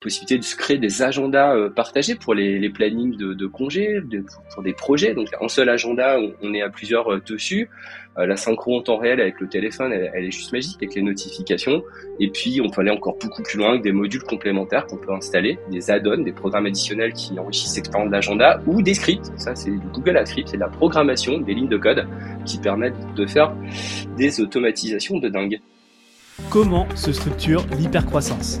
possibilité de se créer des agendas euh, partagés pour les, les plannings de, de congés, de, pour des projets. Donc un seul agenda, on, est à plusieurs euh, dessus. Euh, la synchro en temps réel avec le téléphone, elle, est juste magique avec les notifications. Et puis on peut aller encore beaucoup plus loin avec des modules complémentaires qu'on peut installer, des add-ons, des programmes additionnels qui enrichissent et l'agenda ou des scripts. Ça c'est du Google Script, c'est de la programmation, des lignes de code qui permettent de faire des automatisations de dingue. Comment se structure l'hypercroissance?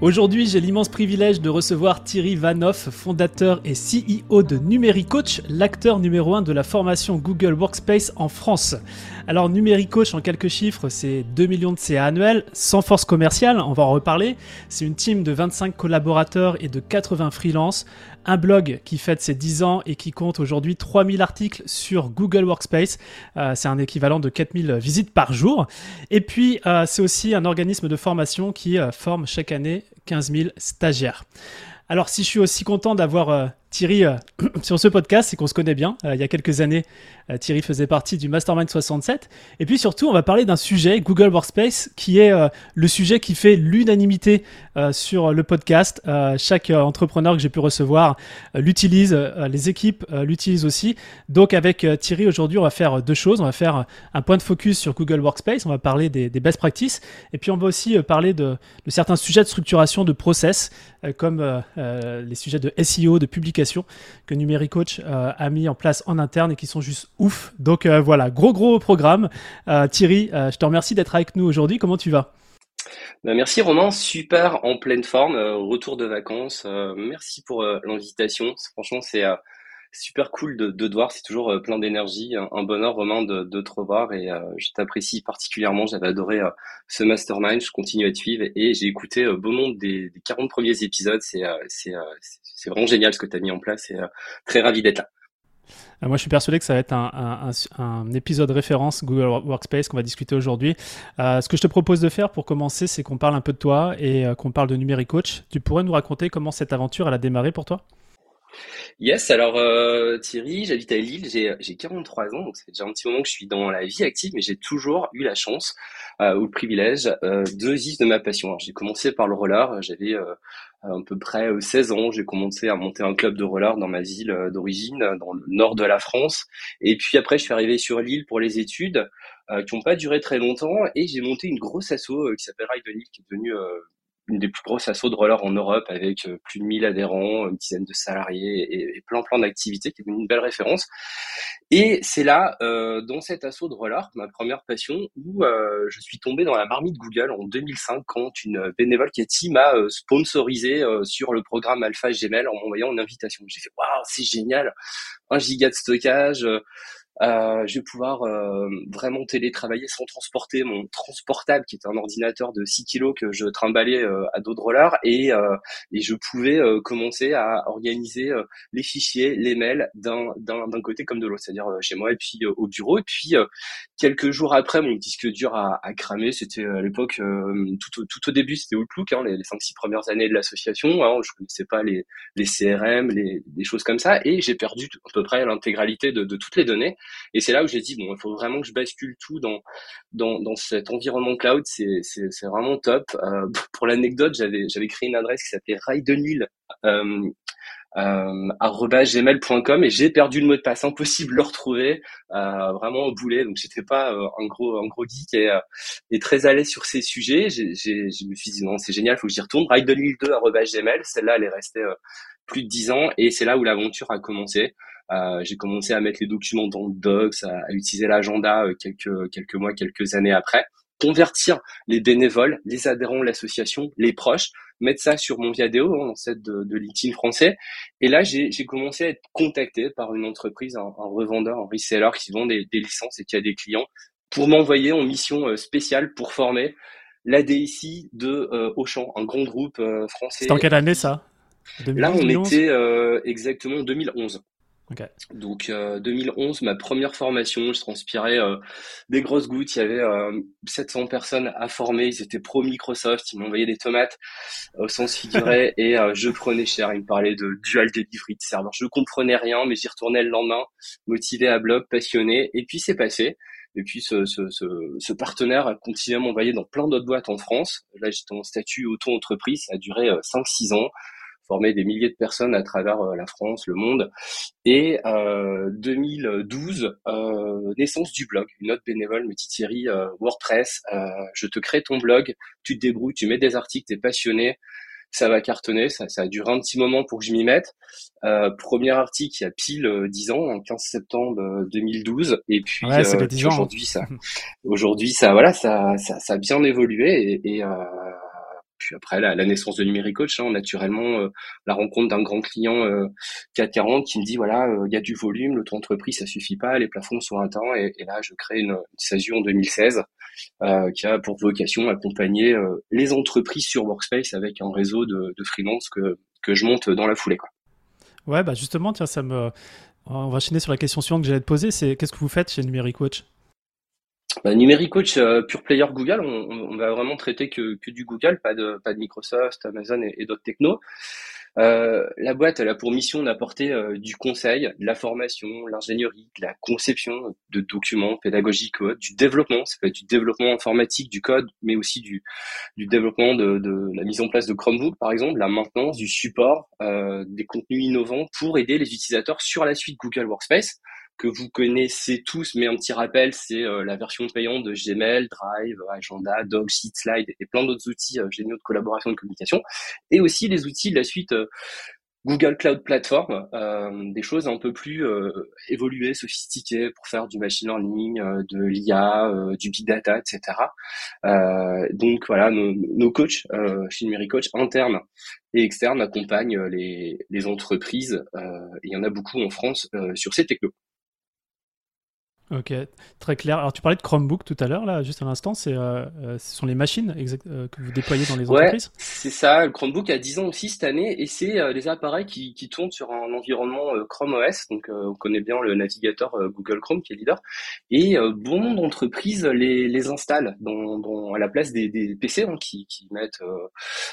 Aujourd'hui, j'ai l'immense privilège de recevoir Thierry Vanoff, fondateur et CEO de Numéricoach, l'acteur numéro 1 de la formation Google Workspace en France. Alors Numéricoach, en quelques chiffres, c'est 2 millions de CA annuels, sans force commerciale, on va en reparler. C'est une team de 25 collaborateurs et de 80 freelances, un blog qui fête ses 10 ans et qui compte aujourd'hui 3000 articles sur Google Workspace. Euh, c'est un équivalent de 4000 visites par jour. Et puis, euh, c'est aussi un organisme de formation qui euh, forme chaque année 15 000 stagiaires. Alors, si je suis aussi content d'avoir Thierry sur ce podcast, c'est qu'on se connaît bien. il y a quelques années, euh, Thierry faisait partie du Mastermind 67. Et puis surtout, on va parler d'un sujet, Google Workspace, qui est euh, le sujet qui fait l'unanimité euh, sur le podcast. chaque entrepreneur que j'ai pu recevoir l'utilise, les équipes l'utilisent aussi. Donc avec Thierry, aujourd'hui, on va faire deux choses. On va faire un point de focus sur Google Workspace, on va parler des, best practices, et puis on va aussi parler de certains sujets de structuration de process, comme les sujets de SEO, de publication, que Numéricoach a mis en place en interne et qui sont juste ouf. Donc euh, voilà, gros gros programme. Euh, Thierry, euh, je te remercie d'être avec nous aujourd'hui. Comment tu vas? Bah, merci Romain, super en pleine forme, retour de vacances. merci pour l'invitation. Franchement, c'est super cool de, te voir. C'est toujours plein d'énergie. Un, bonheur Romain de, te revoir et je t'apprécie particulièrement. J'avais adoré ce mastermind. Je continue à te suivre et j'ai écouté bon nombre des, des 40 premiers épisodes. C'est vraiment génial ce que tu as mis en place et très ravi d'être là. Euh, moi, je suis persuadé que ça va être un, épisode référence Google Workspace qu'on va discuter aujourd'hui. Euh, ce que je te propose de faire pour commencer, c'est qu'on parle un peu de toi et euh, qu'on parle de Numérique Coach. Tu pourrais nous raconter comment cette aventure a démarré pour toi? Yes, alors Thierry, j'habite à Lille, j'ai 43 ans, donc c'est déjà un petit moment que je suis dans la vie active, mais j'ai toujours eu la chance ou le privilège de vivre de ma passion. J'ai commencé par le roller, j'avais à peu près 16 ans, j'ai commencé à monter un club de roller dans ma ville euh, d'origine, dans le nord de la France. Et puis après, je suis arrivé sur l'île pour les études, euh, qui n'ont pas duré très longtemps, et j'ai monté une grosse asso euh, qui s'appelle Ride Lille, qui est devenue une des plus grosses assos de roller en Europe avec euh, plus de 1000 adhérents, une dizaine de salariés et, plein plein d'activités qui est une belle référence. Et c'est là, euh, dans cet assaut de roller, ma première passion, où euh, je suis tombé dans la marmite Google en 2005 quand une bénévole Cathy m'a euh, sponsorisé sur le programme Alpha Gmail en m'envoyant une invitation. J'ai fait waouh, c'est génial, un giga de stockage. Euh, je vais pouvoir euh, vraiment télétravailler sans transporter mon transportable qui est un ordinateur de 6 kilos que je trimballais euh, à dos de roller et, euh, et je pouvais commencer à organiser les fichiers, les mails d'un, d'un, d'un côté comme de l'autre, c'est-à-dire chez moi et puis au bureau. Et puis quelques jours après, mon disque dur a, a cramé. C'était à l'époque, tout, tout au début, c'était Outlook, hein, les, les 5-6 premières années de l'association. Hein, je connaissais pas les, les CRM, les, des choses comme ça et j'ai perdu à peu près l'intégralité de, de toutes les données. Et c'est là où j'ai dit bon, il faut vraiment que je bascule tout dans dans, dans cet environnement cloud. C'est c'est c'est vraiment top. Euh, pour l'anecdote, j'avais j'avais créé une adresse qui s'appelait Raidenil. Euh, euh, gmail.com et j'ai perdu le mot de passe impossible de le retrouver euh, vraiment au boulet donc j'étais pas euh, un gros un gros geek et, euh, et très à l'aise sur ces sujets j'ai, je me suis dit non c'est génial faut que j'y retourne raidenil2 gmail celle-là elle est restée plus de 10 ans et c'est là où l'aventure a commencé euh, j'ai commencé à mettre les documents dans le Docs, à, utiliser l'agenda euh, quelques quelques mois, quelques années après. Convertir les bénévoles, les adhérents de l'association, les proches, mettre ça sur mon Viadeo, hein, cette de, de LinkedIn français. Et là, j'ai commencé à être contacté par une entreprise, un, revendeur, un reseller qui vend des, des, licences et qui a des clients pour m'envoyer en mission euh, spéciale pour former la DSI de euh, Auchan, un grand groupe français. C'est en quelle année ça? Là, on était exactement en 2011. Donc 2011, ma première formation, je transpirais des grosses gouttes. Il y avait 700 personnes à former. Ils étaient pro Microsoft. Ils m'envoyaient des tomates au sens figuré et je prenais cher. Ils me parlaient de dual delivery de serveur. Je comprenais rien, mais j'y retournais le lendemain, motivé à bloc, passionné. Et puis c'est passé. Et puis ce, ce, ce, ce, partenaire a continué à m'envoyer dans plein d'autres boîtes en France. Là, j'étais en statut auto-entreprise. Ça a duré 5-6 ans formé des milliers de personnes à travers euh, la France, le monde. Et euh, 2012, euh, naissance du blog. Une autre bénévole me dit Thierry, euh, WordPress, je te crée ton blog, tu te débrouilles, tu mets des articles, tu es passionné, ça va cartonner. Ça, ça a duré un petit moment pour que je m'y mette. Euh, premier article il y a pile 10 ans, en 15 septembre 2012. Et puis, aujourd'hui, ça, aujourd'hui, ça, voilà, ça, ça, ça, a bien évolué et, et puis après la, naissance de Numéricoach, hein, naturellement euh, la rencontre d'un grand client euh, 440 qui me dit voilà euh, il y a du volume, le taux entreprise ça suffit pas, les plafonds sont atteints et, et là je crée une, SASU en 2016 euh, qui a pour vocation accompagner les entreprises sur Workspace avec un réseau de, freelance que que je monte dans la foulée. Ouais bah justement tiens ça me on va enchaîner sur la question suivante que j'allais te poser, c'est qu'est-ce que vous faites chez Numéricoach bah, Numéricoach euh, pure player Google, on, on, va vraiment traiter que, du Google, pas de, Microsoft, Amazon et, d'autres technos. Euh, la boîte elle a pour mission d'apporter euh, du conseil, de la formation, l'ingénierie, de la conception de documents pédagogiques, du développement, ça peut être du développement informatique, du code, mais aussi du, développement de, de, la mise en place de Chromebook par exemple, la maintenance, du support, euh, des contenus innovants pour aider les utilisateurs sur la suite Google Workspace que vous connaissez tous, mais un petit rappel, c'est euh, la version payante de Gmail, Drive, Agenda, Sheet, Slide et plein d'autres outils euh, géniaux de collaboration et de communication. Et aussi les outils de la suite euh, Google Cloud Platform, des choses un peu plus évoluées, sophistiquées pour faire du machine learning, de l'IA, du big data, etc. donc voilà, nos, nos coachs chez Numéricoach, internes et externes, accompagnent les, les entreprises, et il y en a beaucoup en France, sur ces technos. Ok, très clair. Alors tu parlais de Chromebook tout à l'heure, là, juste à l'instant, c'est, euh, euh ce sont les machines euh, que vous déployez dans les entreprises? ouais, C'est ça, le Chromebook a 10 ans aussi cette année, et c'est euh, les appareils qui, qui, tournent sur un environnement Chrome OS, donc on connaît bien le navigateur Google Chrome qui est leader, et bon nombre d'entreprises les, les installent dans, dans, à la place des, des PC hein, qui, qui mettent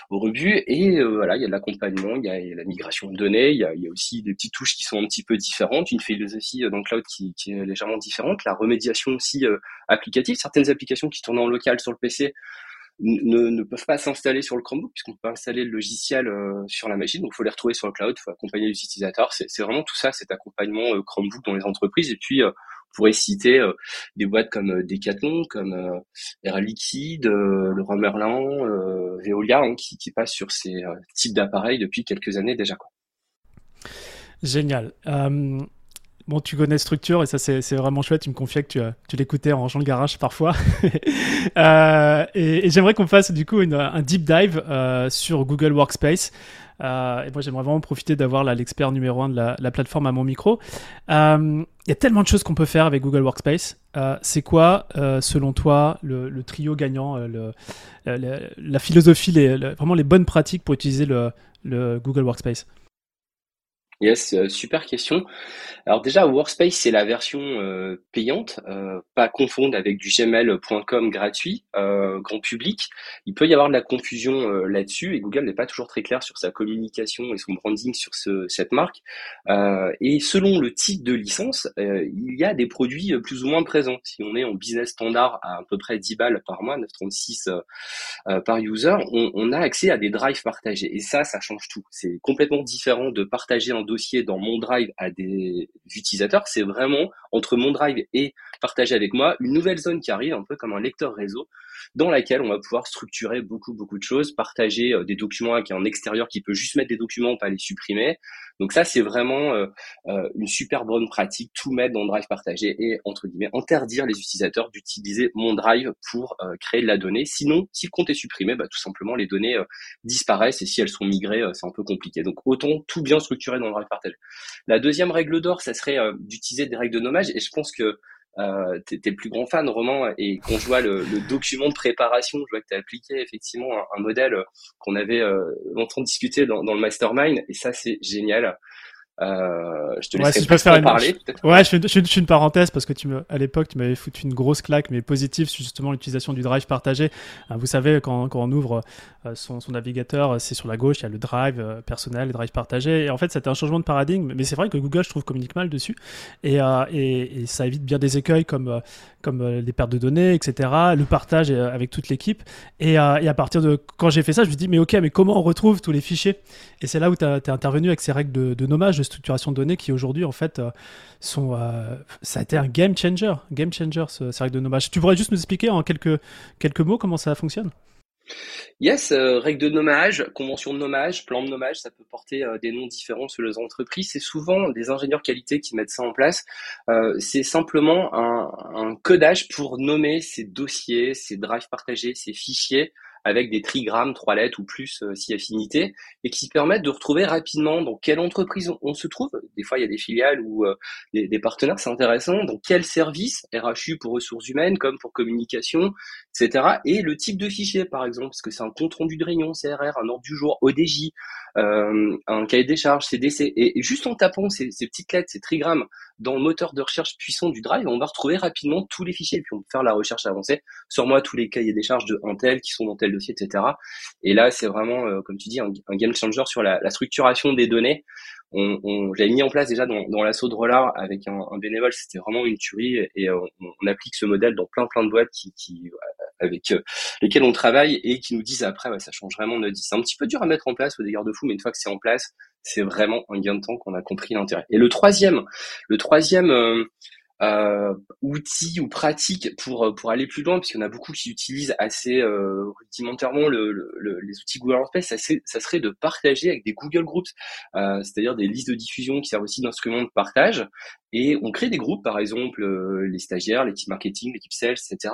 au rebut, et voilà, il y a de l'accompagnement, il y a, il y a la migration de données, il y a, y a aussi des petites touches qui sont un petit peu différentes, une philosophie dans le cloud qui, qui est légèrement différente la remédiation aussi euh, applicative. Certaines applications qui tournent en local sur le PC ne, ne peuvent pas s'installer sur le Chromebook puisqu'on peut installer le logiciel euh, sur la machine. Donc, il faut les retrouver sur le cloud, il faut accompagner les utilisateurs. C'est vraiment tout ça, cet accompagnement euh, Chromebook dans les entreprises. Et puis, on pourrait citer des boîtes comme Decathlon, comme Air Liquide, le Leroy Merlin, Veolia, hein, qui, qui passent sur ces types d'appareils depuis quelques années déjà. Génial. Bon, tu connais structure et ça c'est vraiment chouette. Tu me confiais que tu, tu l'écoutais en rangeant le garage parfois. euh, et, j'aimerais qu'on fasse du coup un deep dive euh, sur Google Workspace. Euh, et moi j'aimerais vraiment profiter d'avoir l'expert numéro un de la, la, plateforme à mon micro. Euh, il y a tellement de choses qu'on peut faire avec Google Workspace. Euh, c'est quoi, euh, selon toi, le, trio gagnant, la philosophie, vraiment les bonnes pratiques pour utiliser le Google Workspace? Yes, euh, super question. Alors déjà, Workspace, c'est la version euh, payante, euh, pas confondre avec du gmail.com gratuit, grand public. Il peut y avoir de la confusion là-dessus et Google n'est pas toujours très clair sur sa communication et son branding sur ce, cette marque. et selon le type de licence, il y a des produits plus ou moins présents. Si on est en business standard à à peu près 10 balles par mois, 9,36 par user, on, on a accès à des drives partagés. Et ça, ça change tout. C'est complètement différent de partager en dossier dans mon drive à des utilisateurs, c'est vraiment entre mon drive et partager avec moi une nouvelle zone qui arrive, un peu comme un lecteur réseau, dans laquelle on va pouvoir structurer beaucoup, beaucoup de choses, partager euh, des documents qui est en extérieur, qui peut juste mettre des documents, pas les supprimer. Donc ça, c'est vraiment euh, euh, une super bonne pratique, tout mettre dans drive partagé et, entre guillemets, interdire les utilisateurs d'utiliser mon drive pour créer de la donnée. Sinon, si le compte est supprimé, bah, tout simplement, les données disparaissent et si elles sont migrées, c'est un peu compliqué. Donc autant tout bien structurer dans La deuxième règle d'or, ça serait d'utiliser des règles de nommage et je pense que euh, t'es plus grand fan, Roman, et quand je vois le, document de préparation, je vois que tu as appliqué effectivement un, modèle qu'on avait euh, longtemps discuté dans, le mastermind, et ça c'est génial. Euh, je te laisse ouais, si parler. Ouais, je fais, je, fais, une parenthèse parce que tu me, à l'époque, tu m'avais foutu une grosse claque, mais positive, sur justement l'utilisation du drive partagé. Euh, vous savez, quand, quand on ouvre euh, son, son, navigateur, c'est sur la gauche, il y a le drive personnel, le drive partagé. Et en fait, c'était un changement de paradigme. Mais c'est vrai que Google, je trouve, communique mal dessus. Et, et, et ça évite bien des écueils comme, comme les pertes de données, etc. Le partage avec toute l'équipe. Et, et, à partir de quand j'ai fait ça, je me suis dit, mais ok, mais comment on retrouve tous les fichiers? Et c'est là où tu es intervenu avec ces règles de, de nommage structuration de données qui aujourd'hui en fait euh, sont euh, ça a été un game changer game changer ce, ces règles de nommage tu pourrais juste nous expliquer en quelques quelques mots comment ça fonctionne? Yes, euh, règles de nommage, convention de nommage, plan de nommage, ça peut porter des noms différents sur les entreprises. C'est souvent des ingénieurs qualité qui mettent ça en place. c'est simplement un, un, codage pour nommer ces dossiers, ces drives partagés, ces fichiers avec des trigrammes, trois lettres ou plus euh, si affinité, et qui permettent de retrouver rapidement dans quelle entreprise on, se trouve. Des fois, il y a des filiales ou euh, des, partenaires, c'est intéressant. Donc, quel service, RHU pour ressources humaines, comme pour communication, etc. Et le type de fichier, par exemple, parce que c'est un compte rendu de réunion, CRR, un ordre du jour, ODJ, euh, un cahier des charges, CDC. Et, juste en tapant ces, ces petites lettres, ces trigrammes, dans le moteur de recherche puissant du Drive, on va retrouver rapidement tous les fichiers et puis on peut faire la recherche avancée. Sur moi, tous les cahiers des charges de Intel qui sont dans tel Et là, c'est vraiment, euh, comme tu dis, un, game changer sur la, structuration des données. On, on je mis en place déjà dans, l'assaut de Rollard avec un, bénévole, c'était vraiment une tuerie et, on, on, applique ce modèle dans plein plein de boîtes qui, qui avec euh, lesquelles on travaille et qui nous disent après, ça change vraiment notre vie. C'est un petit peu dur à mettre en place au dégâts de fou, mais une fois que c'est en place, c'est vraiment un gain de temps qu'on a compris l'intérêt. Et le troisième, le troisième euh, euh, outil ou pratique pour pour aller plus loin, en a beaucoup qui utilisent assez euh, rudimentairement le, le, les outils Google Workspace, ça, ça, serait de partager avec des Google Groups, euh, c'est-à-dire des listes de diffusion qui servent aussi d'instruments de partage. Et on crée des groupes, par exemple euh, les stagiaires, l'équipe marketing, l'équipe sales, etc.,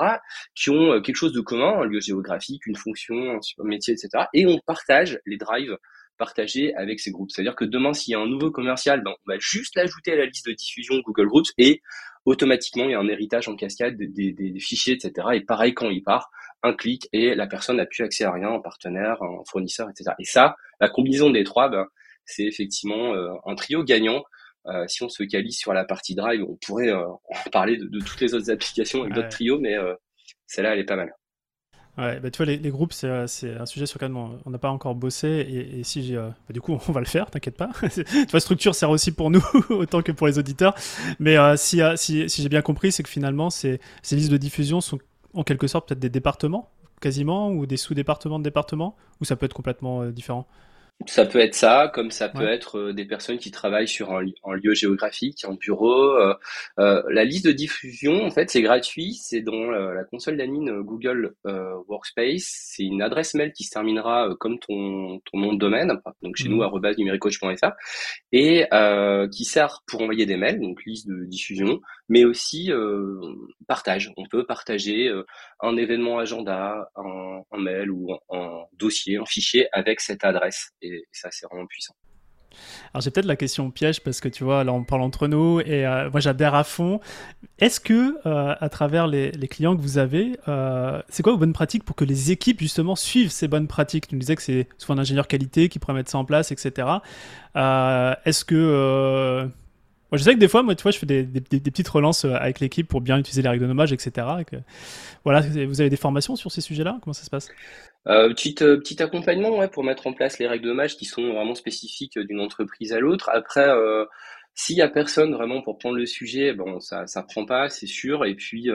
qui ont euh, quelque chose de commun, un lieu géographique, une fonction, un métier, etc. Et on partage les drives partager avec ces groupes. C'est-à-dire que demain, s'il y a un nouveau commercial, ben, on va juste l'ajouter à la liste de diffusion Google Groups et automatiquement, il y a un héritage en cascade des, fichiers, etc. Et pareil, quand il part, un clic et la personne n'a plus accès à rien, un partenaire, un fournisseur, etc. Et ça, la combinaison des trois, ben, c'est effectivement euh, un trio gagnant. Euh, si on se calise sur la partie drive, on pourrait euh, parler de, toutes les autres applications avec d'autres trios, mais celle-là, elle est pas mal. Ouais, bah, tu vois, les, groupes, c'est, euh, c'est un sujet sur lequel on n'a pas encore bossé. Et, si j'ai. Euh, bah, du coup, on va le faire, t'inquiète pas. tu vois, structure sert aussi pour nous, autant que pour les auditeurs. Mais euh, si, j'ai bien compris, c'est que finalement, ces listes de diffusion sont en quelque sorte peut-être des départements, quasiment, ou des sous-départements de départements, ou ça peut être complètement différent? Ça peut être ça, comme ça peut être euh, des personnes qui travaillent sur un, lieu géographique, un bureau. Euh, euh, la liste de diffusion, en fait, c'est gratuit. C'est dans la console d'admin Google Workspace. C'est une adresse mail qui se terminera comme ton, ton nom de domaine, donc chez nous, mmh. numéricoach.fr, et qui sert pour envoyer des mails, donc liste de diffusion, mais aussi partage. On peut partager un événement agenda, un, mail ou un, dossier, un fichier avec cette adresse et ça c'est vraiment puissant. Alors j'ai peut-être la question piège parce que tu vois, là on parle entre nous et euh, moi j'adhère à fond. Est-ce que euh, à travers les, clients que vous avez, euh, c'est quoi vos bonnes pratiques pour que les équipes justement suivent ces bonnes pratiques? Tu nous disais que c'est souvent un ingénieur qualité qui pourrait mettre ça en place, etc. Est-ce que moi, je sais que des fois, moi, tu vois, je fais des, petites relances avec l'équipe pour bien utiliser les règles de nommage, etc. Voilà, vous avez des formations sur ces sujets-là? Comment ça se passe? Euh, petit, euh, petit accompagnement ouais, pour mettre en place les règles de match qui sont vraiment spécifiques d'une entreprise à l'autre. Après, euh, s'il y a personne vraiment pour prendre le sujet, bon, ça ça prend pas, c'est sûr. Et puis,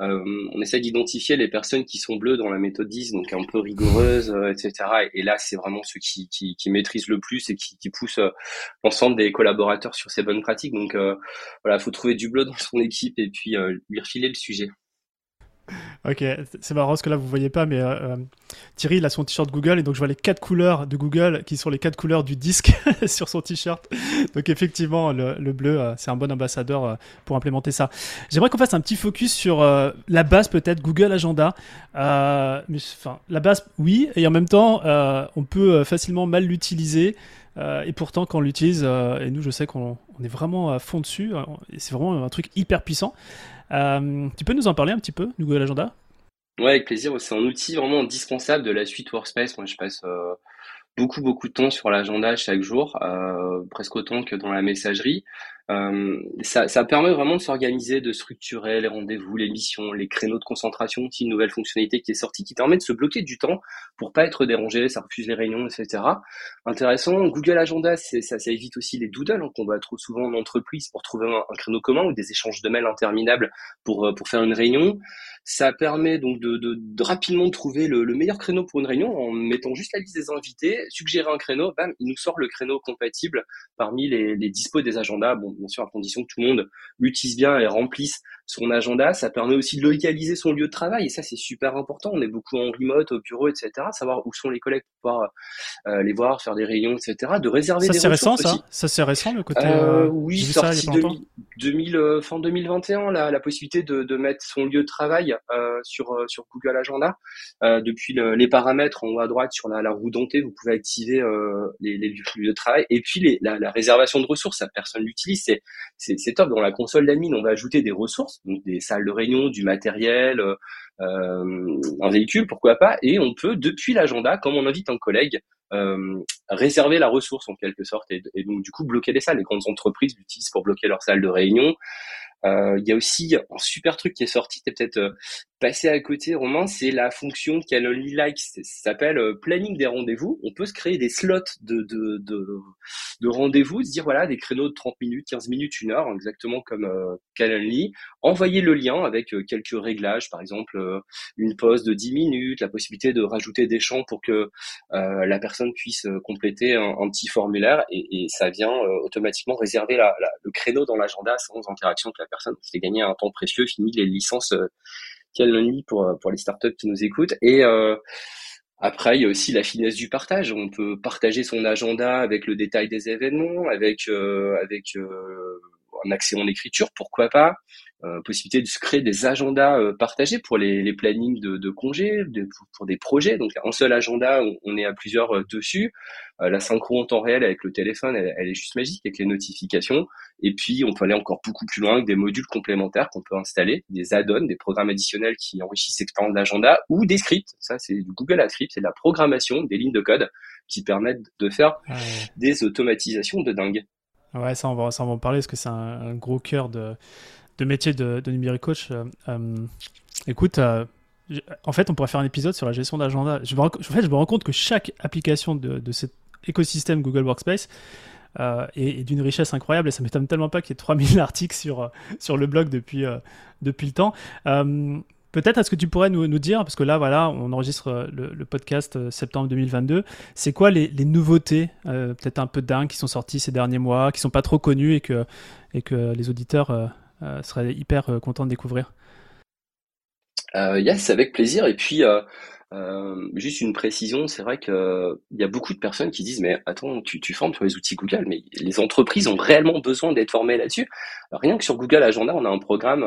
euh, euh on essaie d'identifier les personnes qui sont bleues dans la méthode 10, donc un peu rigoureuse, etc. Et, là, c'est vraiment ceux qui, qui, maîtrisent le plus et qui, qui poussent l'ensemble des collaborateurs sur ces bonnes pratiques. Donc voilà, faut trouver du bleu dans son équipe et puis lui refiler le sujet. Ok, c'est marrant parce que là vous voyez pas, mais euh, euh, Thierry il a son t-shirt Google et donc je vois les quatre couleurs de Google qui sont les quatre couleurs du disque sur son t-shirt. Donc effectivement le, bleu euh, c'est un bon ambassadeur pour implémenter ça. J'aimerais qu'on fasse un petit focus sur la base peut-être Google Agenda. enfin la base oui et en même temps on peut facilement mal l'utiliser. et pourtant, quand on l'utilise, et nous, je sais qu'on est vraiment à fond dessus, c'est vraiment un truc hyper puissant. Euh, tu peux nous en parler un petit peu Google Agenda Ouais, avec plaisir. C'est un outil vraiment indispensable de la suite Workspace. Moi, je passe euh, beaucoup beaucoup de temps sur l'agenda chaque jour, euh, presque autant que dans la messagerie. Euh, ça, ça, permet vraiment de s'organiser, de structurer les rendez-vous, les missions, les créneaux de concentration. C'est une nouvelle fonctionnalité qui est sortie qui permet de se bloquer du temps pour pas être dérangé, ça refuse les réunions, etc. Intéressant. Google Agenda, ça, ça évite aussi les doodles hein, qu'on voit trop souvent en entreprise pour trouver un, créneau commun ou des échanges de mails interminables pour, euh, pour faire une réunion. Ça permet donc de, de, de rapidement trouver le, le, meilleur créneau pour une réunion en mettant juste la liste des invités, suggérer un créneau, bam, il nous sort le créneau compatible parmi les, les dispos des agendas. Bien sûr, à condition que tout le monde l'utilise bien et remplisse son agenda. Ça permet aussi de localiser son lieu de travail et ça, c'est super important. On est beaucoup en remote, au bureau, etc. Savoir où sont les collègues pour pouvoir euh, les voir, faire des réunions, etc. De réserver ça, des c'est récent, aussi? ça Ça, c'est récent, le côté... Euh, oui, sorti ça, 2000, 2000, euh, fin 2021, la, la possibilité de, de, mettre son lieu de travail euh, sur, euh, sur Google Agenda. Euh, depuis le, les paramètres en haut à droite sur la, la roue dentée, vous pouvez activer les, les, lieux de travail. Et puis les, la, la, réservation de ressources, ça personne l'utilise, c'est, c'est, c'est top. Dans la console d'admin, on va ajouter des ressources, donc des salles de réunion, du matériel, euh, un véhicule, pourquoi pas, et on peut depuis l'agenda, comme on invite un collègue, euh, réserver la ressource en quelque sorte, et, et, donc du coup bloquer les salles. Les grandes entreprises l'utilisent pour bloquer leurs salles de réunion. Euh, il y a aussi un super truc qui est sorti, t'es peut-être euh, passé à côté, Romain, c'est la fonction Calendly Like, ça s'appelle euh, planning des rendez-vous. On peut se créer des slots de, de, de, de rendez-vous, se dire voilà, des créneaux de 30 minutes, 15 minutes, une heure, exactement comme euh, Calendly. Envoyer le lien avec quelques réglages, par exemple euh, une pause de 10 minutes, la possibilité de rajouter des champs pour que la personne puisse compléter un, petit formulaire et, et ça vient automatiquement réserver le créneau dans l'agenda sans interaction avec la personne. C'est gagner un temps précieux, fini les licences Calendly pour, pour les startups qui nous écoutent. Et euh, après, il y a aussi la finesse du partage. On peut partager son agenda avec le détail des événements, avec, euh, avec euh, un accès en écriture, pourquoi pas. Euh, possibilité de se créer des agendas euh, partagés pour les, les plannings de, de congés, de, pour, pour, des projets. Donc un seul agenda, on, on est à plusieurs euh, dessus. la synchro en temps réel avec le téléphone, elle, elle, est juste magique avec les notifications. Et puis on peut aller encore beaucoup plus loin avec des modules complémentaires qu'on peut installer, des add-ons, des programmes additionnels qui enrichissent l'expérience d'agenda ou des scripts. Ça c'est du Google Script, c'est de la programmation, des lignes de code qui permettent de faire ouais. des automatisations de dingue. Ouais, ça on va, ça on va en parler parce que c'est un, un gros cœur de de métier de, de numérique coach. Euh, euh, écoute, euh, en fait, on pourrait faire un épisode sur la gestion d'agenda. Je me, en fait, je me rends compte que chaque application de, de cet écosystème Google Workspace est, d'une richesse incroyable et ça m'étonne tellement pas qu'il y ait 3000 articles sur, sur le blog depuis, depuis le temps. Peut-être est-ce que tu pourrais nous, nous, dire, parce que là, voilà, on enregistre le, podcast septembre 2022, c'est quoi les, nouveautés, peut-être un peu dingues, qui sont sorties ces derniers mois, qui sont pas trop connues et que, et que les auditeurs serait hyper euh, content de découvrir. Euh, yes, avec plaisir. Et puis, juste une précision, c'est vrai qu'il y a beaucoup de personnes qui disent, mais attends, tu, tu formes sur les outils Google, mais les entreprises ont réellement besoin d'être formées là-dessus. Rien que sur Google Agenda, on a un programme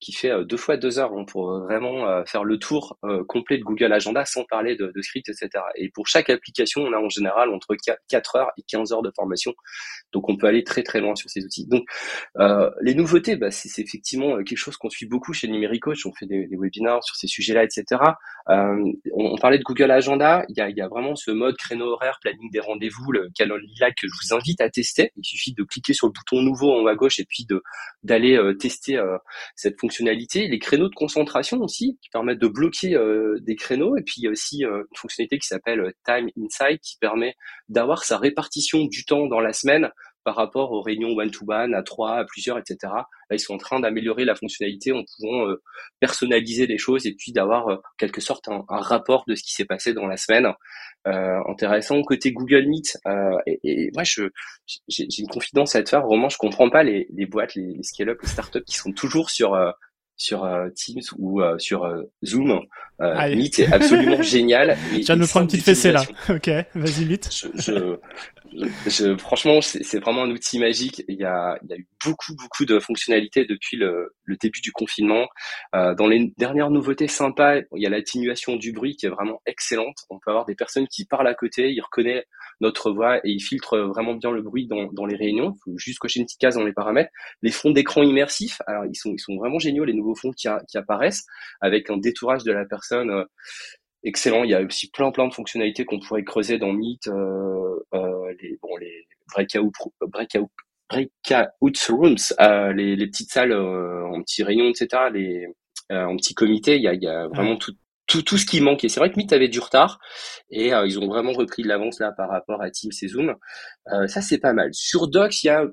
qui fait euh, deux fois deux heures hein, pour euh, vraiment euh, faire le tour complet de Google Agenda sans parler de, de script, etc. Et pour chaque application, on a en général entre 4 heures et 15 heures de formation. Donc on peut aller très très loin sur ces outils. Donc euh, les nouveautés, bah, c'est effectivement quelque chose qu'on suit beaucoup chez Numéricoach. On fait des, des webinars sur ces sujets-là, etc. Euh, on, on, parlait de Google Agenda. Il y a, y a vraiment ce mode créneau horaire, planning des rendez-vous, le calendrier que je vous invite à tester. Il suffit de cliquer sur le bouton nouveau en haut à gauche et puis de d'aller euh, tester cette fonctionnalité, les créneaux de concentration aussi, qui permettent de bloquer euh, des créneaux, et puis il y a aussi euh, une fonctionnalité qui s'appelle Time Insight, qui permet d'avoir sa répartition du temps dans la semaine par rapport aux réunions one-to-one, à trois, à plusieurs, etc. Là, ils sont en train d'améliorer la fonctionnalité en pouvant euh, personnaliser les choses et puis d'avoir euh, quelque sorte un, rapport de ce qui s'est passé dans la semaine. Euh, intéressant côté Google Meet. Et, et, moi, j'ai une confidence à te faire. Vraiment, je comprends pas les, les boîtes, les, les scale-up, les startups qui sont toujours sur sur euh, Teams ou euh, sur euh, Zoom. Meet est absolument génial. Et, je viens de me prendre une petite fessée là. ok, vas-y Meet. Je, je, je, franchement, c'est vraiment un outil magique. Il y, a, il y a eu beaucoup, beaucoup de fonctionnalités depuis le, le début du confinement. Euh, dans les dernières nouveautés sympas, il y a l'atténuation du bruit qui est vraiment excellente. On peut avoir des personnes qui parlent à côté, ils reconnaissent notre voix et ils filtrent vraiment bien le bruit dans, dans les réunions. Il faut juste cocher une petite case dans les paramètres. Les fonds d'écran immersifs, alors ils sont, ils sont vraiment géniaux, les nouveaux fonds qui, a, qui apparaissent avec un détourage de la personne. Euh, excellent. Il y a aussi plein plein de fonctionnalités qu'on pourrait creuser dans Meet, les bon les breakout breakout breakout rooms, les, les petites salles en petits réunions, etc. Les en petits comités, il y a, il y a vraiment tout, tout, tout ce qui manquait. C'est vrai que Meet avait du retard et euh, ils ont vraiment repris de l'avance là par rapport à Teams et Zoom. Euh, ça c'est pas mal. Sur Docs, il y a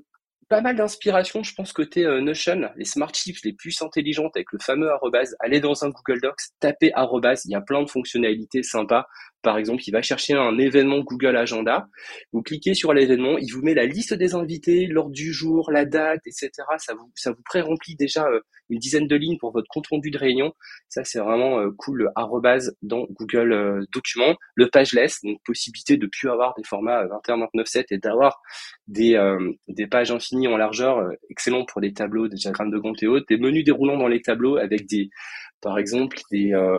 pas mal d'inspiration, je pense, côté euh, Notion, les smart chips les plus intelligentes avec le fameux arrobase. Allez dans un Google Docs, tapez arrobase, il y a plein de fonctionnalités sympas. Par exemple, il va chercher un événement Google Agenda. Vous cliquez sur l'événement, il vous met la liste des invités, l'ordre du jour, la date, etc. Ça vous, ça pré-remplit déjà euh, une dizaine de lignes pour votre compte rendu de réunion. Ça, c'est vraiment euh, cool. Arrobase dans Google euh, Documents. Le pageless, donc possibilité de plus avoir des formats 21, 29, 7 et d'avoir des, pages infinies en largeur. excellent pour des tableaux, des diagrammes de compte et autres. Des menus déroulants dans les tableaux avec des par exemple euh,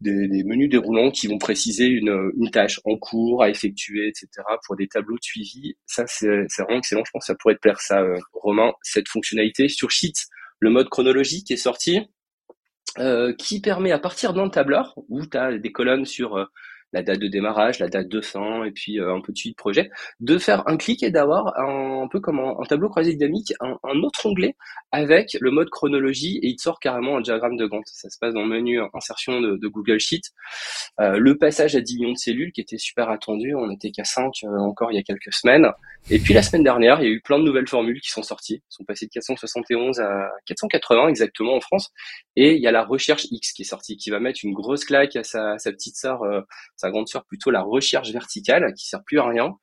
des, des, menus déroulants qui vont préciser une, une, tâche en cours à effectuer, etc. pour des tableaux de suivi. Ça, c'est vraiment excellent. Je pense que ça pourrait te plaire, ça, euh, Romain, cette fonctionnalité. Sur Sheets, le mode chronologique est sorti, euh, qui permet à partir d'un tableur où tu as des colonnes sur la date de démarrage, la date de fin, et puis euh, un peu de suite projet, de faire un clic et d'avoir un, peu comme un, tableau croisé dynamique, un, autre onglet avec le mode chronologie et il sort carrément un diagramme de Gantt. Ça se passe dans le menu insertion de, Google Sheet. Euh, le passage à 10 millions de cellules qui était super attendu, on était qu'à 5 euh, encore il y a quelques semaines. Et puis la semaine dernière, il y a eu plein de nouvelles formules qui sont sorties, Ils sont passées de 471 à 480 exactement en France. Et il y a la recherche X qui est sortie, qui va mettre une grosse claque à sa, petite sœur, sa grande sœur plutôt la recherche verticale qui sert plus à rien.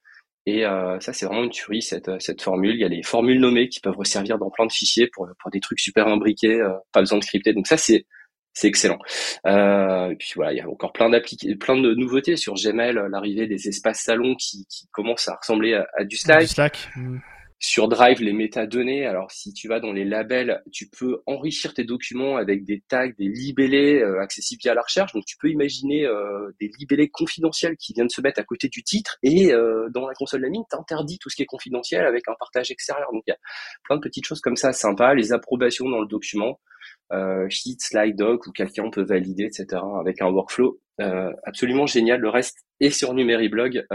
Et euh, ça, c'est vraiment une tuerie, cette, cette formule. Il y a les formules nommées qui peuvent resservir dans plein de fichiers pour, des trucs super imbriqués, euh, pas besoin de crypter. Donc ça, c'est c'est excellent. Euh, et puis voilà, il y a encore plein plein de nouveautés sur Gmail, l'arrivée des espaces salons qui, commencent à ressembler à, du Slack. Du Slack. Mm. Sur Drive, les métadonnées, alors si tu vas dans les labels, tu peux enrichir tes documents avec des tags, des libellés euh, accessibles via la recherche. Donc tu peux imaginer euh, des libellés confidentiels qui viennent se mettre à côté du titre et euh, dans la console mine, t'interdis tout ce qui est confidentiel avec un partage extérieur. Donc il y a plein de petites choses comme ça sympas, les approbations dans le document, euh, Sheet, Slide Doc où quelqu'un peut valider, etc. avec un workflow absolument génial. Le reste est sur Numériblog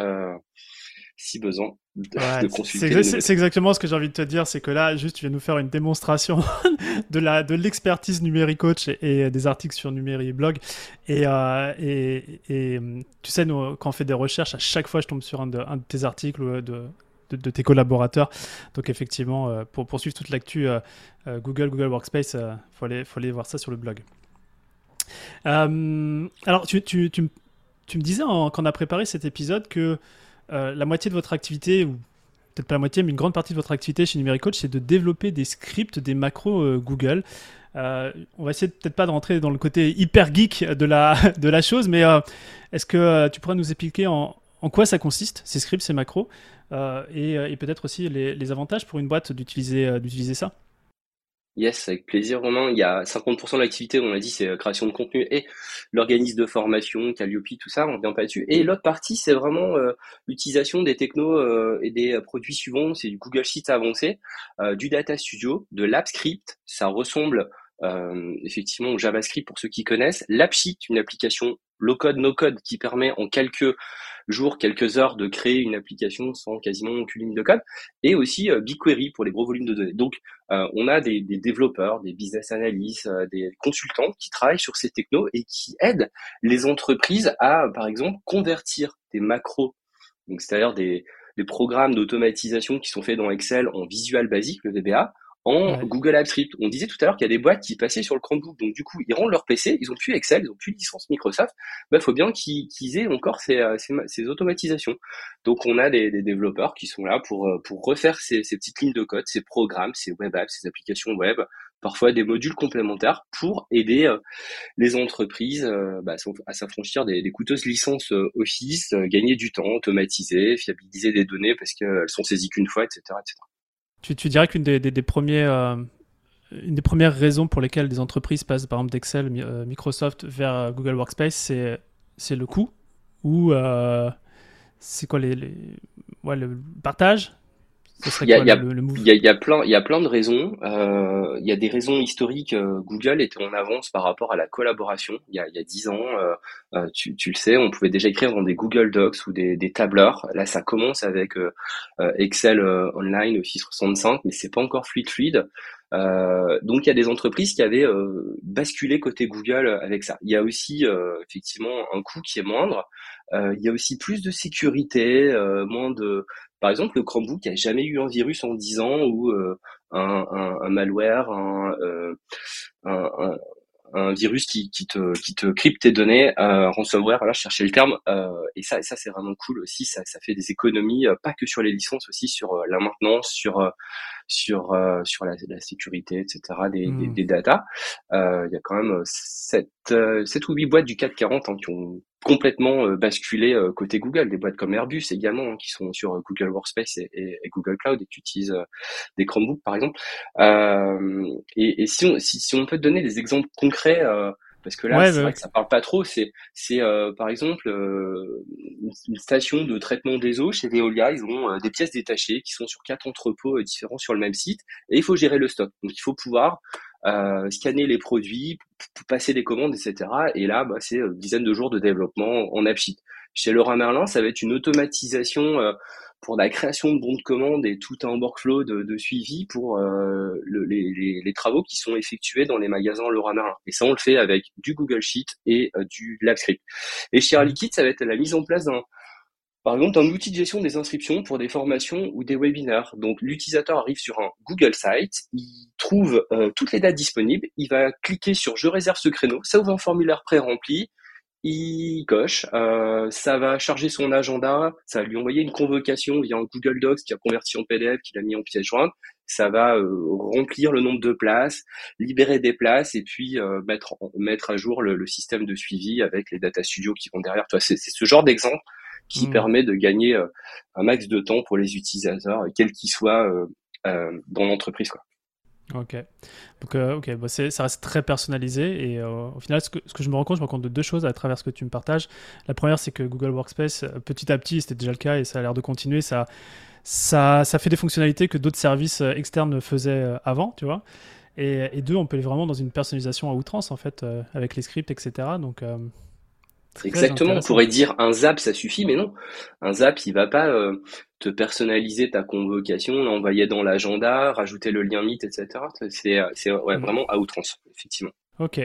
si besoin de, consulter. C'est exactement ce que j'ai envie de te dire, c'est que là, juste, tu viens nous faire une démonstration de la de l'expertise numérique coach et, des articles sur Numériblog. Et, euh, et, et, tu sais, nous, quand on fait des recherches, à chaque fois, je tombe sur un de, un de tes articles ou de, de, tes collaborateurs. Donc effectivement, euh, pour poursuivre toute l'actu euh, Google, Google Workspace, il faut, aller, faut aller voir ça sur le blog. alors, tu, tu, tu, tu, me disais quand on a préparé cet épisode que euh, la moitié de votre activité, ou peut-être pas la moitié, mais une grande partie de votre activité chez Numéricoach, c'est de développer des scripts, des macros euh, Google. Euh, on va essayer peut-être pas de rentrer dans le côté hyper geek de la, chose, mais est-ce que tu pourrais nous expliquer en, quoi ça consiste, ces scripts, ces macros, et, peut-être aussi les, avantages pour une boîte d'utiliser ça? Yes, avec plaisir, Romain. Il y a 50% de l'activité, on l'a dit, c'est création de contenu et l'organisme de formation, Calliope, tout ça, on ne vient pas dessus. Et l'autre partie, c'est vraiment euh, l'utilisation des technos euh, et des produits suivants. C'est du Google Sheets avancé, euh, du Data Studio, de l'AppScript. Ça ressemble effectivement au JavaScript pour ceux qui connaissent. l'AppSheet, une application low-code, no-code qui permet en quelques jours, quelques heures de créer une application sans quasiment aucune ligne de code, et aussi euh, BigQuery pour les gros volumes de données. Donc, euh, on a des, développeurs, des business analysts, euh, des consultants qui travaillent sur ces technos et qui aident les entreprises à, par exemple, convertir des macros, donc c'est-à-dire des, des programmes d'automatisation qui sont faits dans Excel en visual basique, le VBA, en Google Apps Script. On disait tout à l'heure qu'il y a des boîtes qui passaient sur le Chromebook, donc du coup, ils rendent leur PC, ils ont plus Excel, ils ont plus de licence Microsoft, il bah, faut bien qu'ils aient encore ces, euh, ces, ces, automatisations. Donc on a des, des, développeurs qui sont là pour, euh, pour refaire ces, ces, petites lignes de code, ces programmes, ces web apps, ces applications web, parfois des modules complémentaires pour aider euh, les entreprises bah, à s'affranchir des, des, coûteuses licences Office, gagner du temps, automatiser, fiabiliser des données parce qu'elles sont saisies qu'une fois, etc. etc. Tu, dirais qu'une euh, des premières raisons pour lesquelles des entreprises passent par exemple d'Excel, euh, Microsoft vers euh, Google Workspace, c'est, le coût ou c'est quoi les, le partage il y, a, y, a, plein, il y a plein de raisons. Euh, il y a des raisons historiques. Euh, Google était en avance par rapport à la collaboration. Il y a, il y a 10 ans, euh, tu, tu, le sais, on pouvait déjà écrire dans des Google Docs ou des, des tableurs. Là, ça commence avec Excel Online, Office 65, mais c'est pas encore fluide fluide. donc il y a des entreprises qui avaient basculé côté Google avec ça. Il y a aussi effectivement un coût qui est moindre. il y a aussi plus de sécurité, moins de par exemple, le Chromebook n'a jamais eu un virus en 10 ans ou euh, un, un, un, malware, un, euh, un, un virus qui, qui, te, qui te crypte tes données, euh, ransomware, voilà, je cherchais le terme, euh, et ça, ça c'est vraiment cool aussi, ça, ça fait des économies, euh, pas que sur les licences, aussi sur euh, la maintenance, sur sur sur la, la, sécurité, etc. des, des, hmm. des datas. Il y a quand même 7, 7 ou 8 boîtes du 440 hein, qui ont complètement basculé côté Google, des boîtes comme Airbus également hein, qui sont sur Google Workspace et, et, Google Cloud et qui utilisent des Chromebooks par exemple. et, et si, on, si, si on peut donner des exemples concrets euh, parce que là, c'est vrai que ça parle pas trop. C'est, c'est euh, par exemple euh, une, station de traitement des eaux chez Veolia. Ils ont des pièces détachées qui sont sur quatre entrepôts différents sur le même site, et il faut gérer le stock. Donc il faut pouvoir scanner les produits, passer des commandes, etc. Et là, bah, c'est une dizaine de jours de développement en AppSheet. Chez Laura Merlin, ça va être une automatisation pour la création de bons de commande et tout un workflow de, suivi pour euh, le, les, travaux qui sont effectués dans les magasins Laura Merlin. Et ça, on le fait avec du Google Sheet et euh, du LabScript. Et chez Air Liquide, ça va être la mise en place d'un par exemple, un outil de gestion des inscriptions pour des formations ou des webinaires. Donc, l'utilisateur arrive sur un Google Site, il trouve euh, toutes les dates disponibles, il va cliquer sur Je réserve ce créneau, ça ouvre un formulaire pré-rempli, il coche, euh, ça va charger son agenda, ça va lui envoyer une convocation via un Google Docs qui a converti en PDF, qu'il a mis en pièce jointe, ça va euh, remplir le nombre de places, libérer des places et puis euh, mettre mettre à jour le, système de suivi avec les data studios qui vont derrière. Toi, c'est ce genre d'exemple qui mmh. permet de gagner un max de temps pour les utilisateurs, quels qu'ils soient dans l'entreprise. Quoi. Ok. Donc, euh, ok, bah, ça reste très personnalisé. Et euh, au final, ce que, je me rends compte, je me rends compte de deux choses à travers ce que tu me partages. La première, c'est que Google Workspace, euh, petit à petit, c'était déjà le cas et ça a l'air de continuer. Ça, ça, ça fait des fonctionnalités que d'autres services externes faisaient avant, tu vois. Et, et, deux, on peut aller vraiment dans une personnalisation à outrance, en fait, avec les scripts, etc. Donc, Exactement, on pourrait dire un zap ça suffit, mais non. Un zap, il va pas euh, te personnaliser ta convocation, l'envoyer dans l'agenda, rajouter le lien Meet, etc. C'est c'est ouais, mm. vraiment à outrance, effectivement. Ok,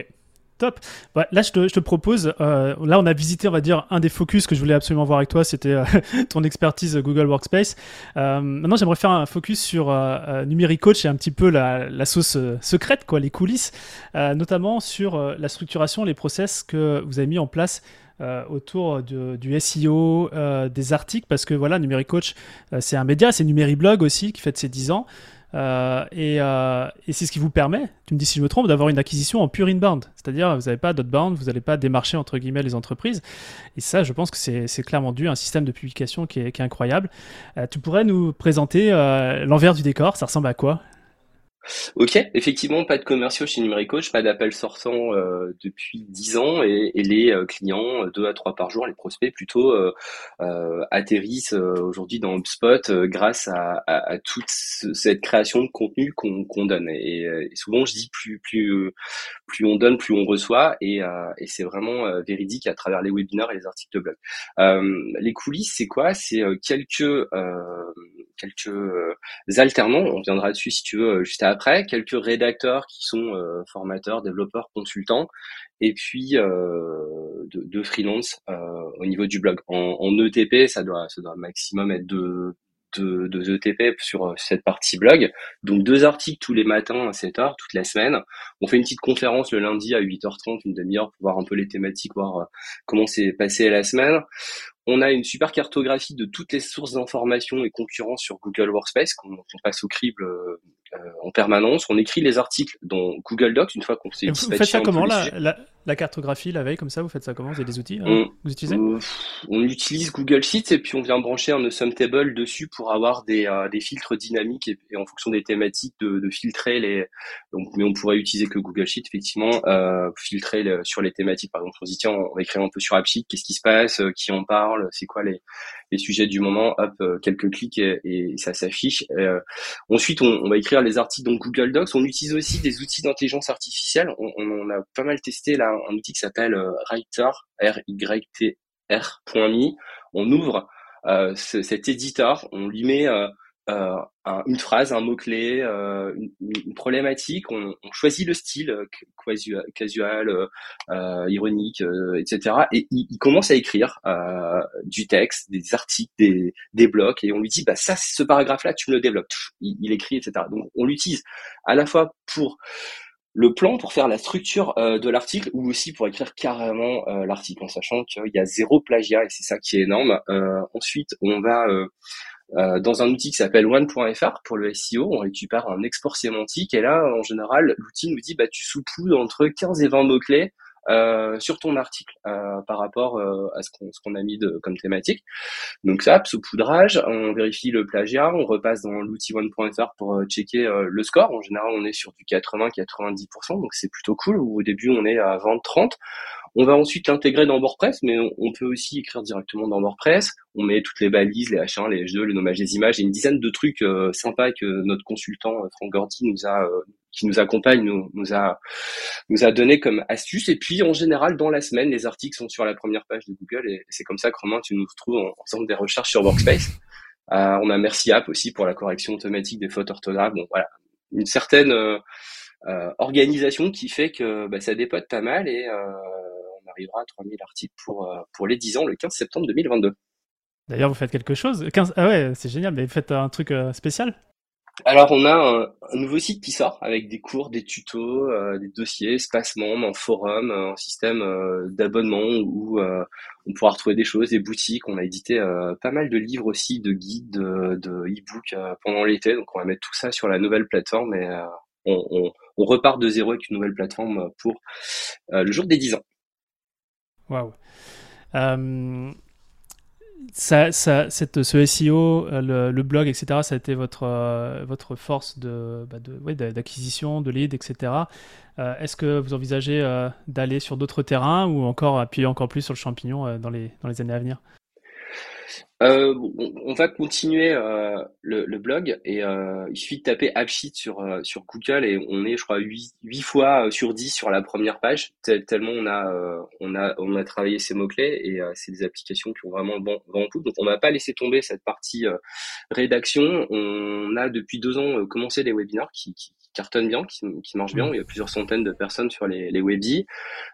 Top. Bah, là, je te, je te propose, euh, là, on a visité, on va dire, un des focus que je voulais absolument voir avec toi, c'était euh, ton expertise Google Workspace. Euh, maintenant, j'aimerais faire un focus sur euh, Numérique Coach et un petit peu la, la sauce secrète, quoi, les coulisses, notamment sur la structuration, les process que vous avez mis en place euh, autour du SEO, euh, des articles, parce que voilà, Numérique Coach, euh, c'est un média, c'est Blog aussi qui fait ses 10 ans. et, c'est ce qui vous permet, tu me dis si je me trompe, d'avoir une acquisition en pure inbound. C'est-à-dire, vous n'avez pas d'outbound, vous n'allez pas démarcher entre guillemets les entreprises. Et ça, je pense que c'est clairement dû à un système de publication qui est incroyable. tu pourrais nous présenter l'envers du décor, ça ressemble à quoi Ok, effectivement, pas de commerciaux chez Numéricoach, pas d'appels sortants euh, depuis 10 ans et, et les euh, clients, euh, deux à trois par jour, les prospects plutôt euh, euh atterrissent aujourd'hui dans HubSpot grâce à, à, à, toute cette création de contenu qu'on donne. Et, et, souvent, je dis plus plus plus on donne, plus on reçoit, et, et c'est vraiment véridique à travers les webinaires et les articles de blog. les coulisses, c'est quoi? C'est quelques quelques alternants. On viendra dessus si tu veux juste après quelques rédacteurs qui sont euh, formateurs, développeurs, consultants, et puis euh, de, de, freelance euh, au niveau du blog. En, en, ETP, ça doit, ça doit maximum être de de, de ETP sur cette partie blog. Donc deux articles tous les matins à 7h, toute la semaine. On fait une petite conférence le lundi à 8h30, une demi-heure pour voir un peu les thématiques, voir comment c'est passé la semaine. On a une super cartographie de toutes les sources d'informations et concurrents sur Google Workspace qu'on passe au crible en permanence. On écrit les articles dans Google Docs une fois qu'on s'est Vous faites ça comment la, la, cartographie la veille comme ça Vous faites ça comment? Vous avez des outils on, vous utilisez? On utilise Google Sheets et puis on vient brancher un Awesome Table dessus pour avoir des, des filtres dynamiques et, en fonction des thématiques de, de filtrer les. Donc, mais on pourrait utiliser que Google Sheets effectivement, filtrer sur les thématiques. Par exemple, on se dit tiens, on va écrire un peu sur AppSheet, qu'est-ce qui se passe, qui en parle, c'est quoi les, les sujets du moment, hop, quelques clics et, et ça s'affiche. ensuite, on, on va écrire les articles dans Google Docs. On utilise aussi des outils d'intelligence artificielle. On, on, a pas mal testé là un outil qui s'appelle euh, Writer, R Y T. On ouvre euh, cet éditeur, on lui met euh, euh, une phrase, un mot-clé, euh, une, problématique, on, on, choisit le style euh, casual, casual ironique, etc. Et il, il, commence à écrire du texte, des articles, des, des blocs, et on lui dit, bah ça, ce paragraphe-là, tu me le développes. Il, il écrit, etc. Donc on l'utilise à la fois pour le plan pour faire la structure euh, de l'article ou aussi pour écrire carrément euh, l'article en sachant qu'il y a zéro plagiat et c'est ça qui est énorme. Euh, ensuite, on va euh, dans un outil qui s'appelle one.fr pour le SEO, on récupère un export sémantique et là, en général, l'outil nous dit bah tu soupoules entre 15 et 20 mots clés euh, sur ton article euh, par rapport euh, à ce qu'on ce qu'on a mis de, comme thématique. Donc ça, saupoudrage, on vérifie le plagiat, on repasse dans l'outil one.fr pour euh, checker le score. En général, on est sur du 80-90%, donc c'est plutôt cool. Au début, on est à 20-30. On va ensuite l'intégrer dans WordPress, mais on, peut aussi écrire directement dans WordPress. On met toutes les balises, les H1, les H2, le nommage des images et une dizaine de trucs euh, sympas que notre consultant euh, Franck Gordy nous a, euh, qui nous accompagne, nous, a, nous a donné comme astuce. Et puis en général, dans la semaine, les articles sont sur la première page de Google et c'est comme ça que Romain, tu nous retrouves en, faisant des recherches sur Workspace. on a Merci App aussi pour la correction automatique des fautes orthographes. Bon voilà, une certaine organisation qui fait que bah, ça dépote pas mal et arrivera à 3000 articles pour, euh, pour les 10 ans le 15 septembre 2022. D'ailleurs, vous faites quelque chose 15... Ah ouais, c'est génial, mais vous faites un truc euh, spécial? Alors on a un, nouveau site qui sort avec des cours, des tutos, euh, des dossiers, espace membre, un forum, un système d'abonnement où on pourra retrouver des choses, des boutiques. On a édité pas mal de livres aussi, de guides, de, de e-books pendant l'été. Donc on va mettre tout ça sur la nouvelle plateforme et on, on, on, repart de zéro avec une nouvelle plateforme pour le jour des 10 ans. Waouh. Euh, ça, ça, ce SEO, euh, le, blog, etc., ça a été votre, euh, votre force de, bah d'acquisition, de lead, etc. Est-ce que vous envisagez d'aller sur d'autres terrains ou encore appuyer encore plus sur le champignon dans, les, dans les années à venir? Euh, on va continuer euh, le, le, blog et euh, il suffit de taper AppSheet sur sur Google et on est je crois 8, 8 fois sur 10 sur la première page tellement on a on a on a travaillé ces mots clés et c'est des applications qui ont vraiment bon vent coup donc on va pas laisser tomber cette partie rédaction on a depuis deux ans commencé des webinaires qui, qui cartonne bien, qui, qui marche bien. Mmh. Il y a plusieurs centaines de personnes sur les, les webis.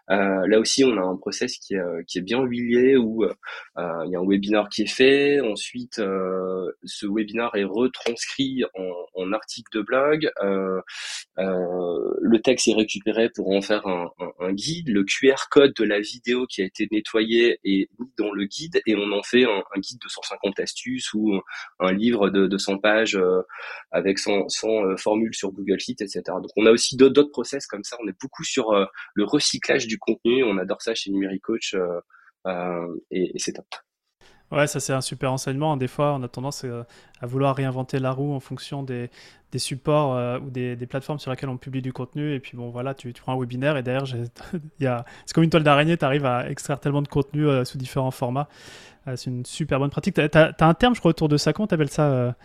Là aussi, on a un process qui est, qui est bien huilé où il y a un webinar qui fait. Ensuite, euh, ce webinar est retranscrit en, article de blog. Euh, euh, le texte est récupéré pour en faire un, guide. Le QR code de la vidéo qui a été nettoyé est mis dans le guide et on en fait un, guide de 150 astuces ou un livre de, de 100 pages avec son, son formule sur Google etc. Donc on a aussi d'autres process comme ça. On est beaucoup sur le recyclage du contenu. On adore ça chez Numérique Coach euh, et, c'est top. Ouais, ça c'est un super enseignement. Des fois, on a tendance à vouloir réinventer la roue en fonction des, des supports ou des, des, plateformes sur lesquelles on publie du contenu. Et puis bon, voilà, tu, tu prends un webinaire et derrière, c'est comme une toile d'araignée, tu arrives à extraire tellement de contenu sous différents formats. c'est une super bonne pratique. Tu as, un terme, je crois, autour de ça. Comment tu appelles ça,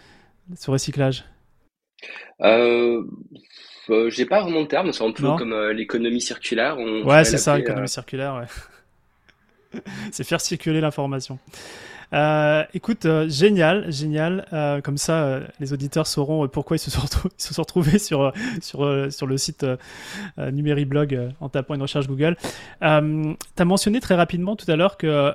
ce recyclage? Euh, euh, j'ai pas vraiment de terme, c'est un peu comme euh, l'économie circulaire. ouais, c'est ça, l'économie circulaire, ouais. c'est faire circuler l'information. Écoute, génial, génial. comme ça, les auditeurs sauront pourquoi ils se sont, retrouvés sur le site Numériblog en tapant une recherche Google. tu as mentionné très rapidement tout à l'heure que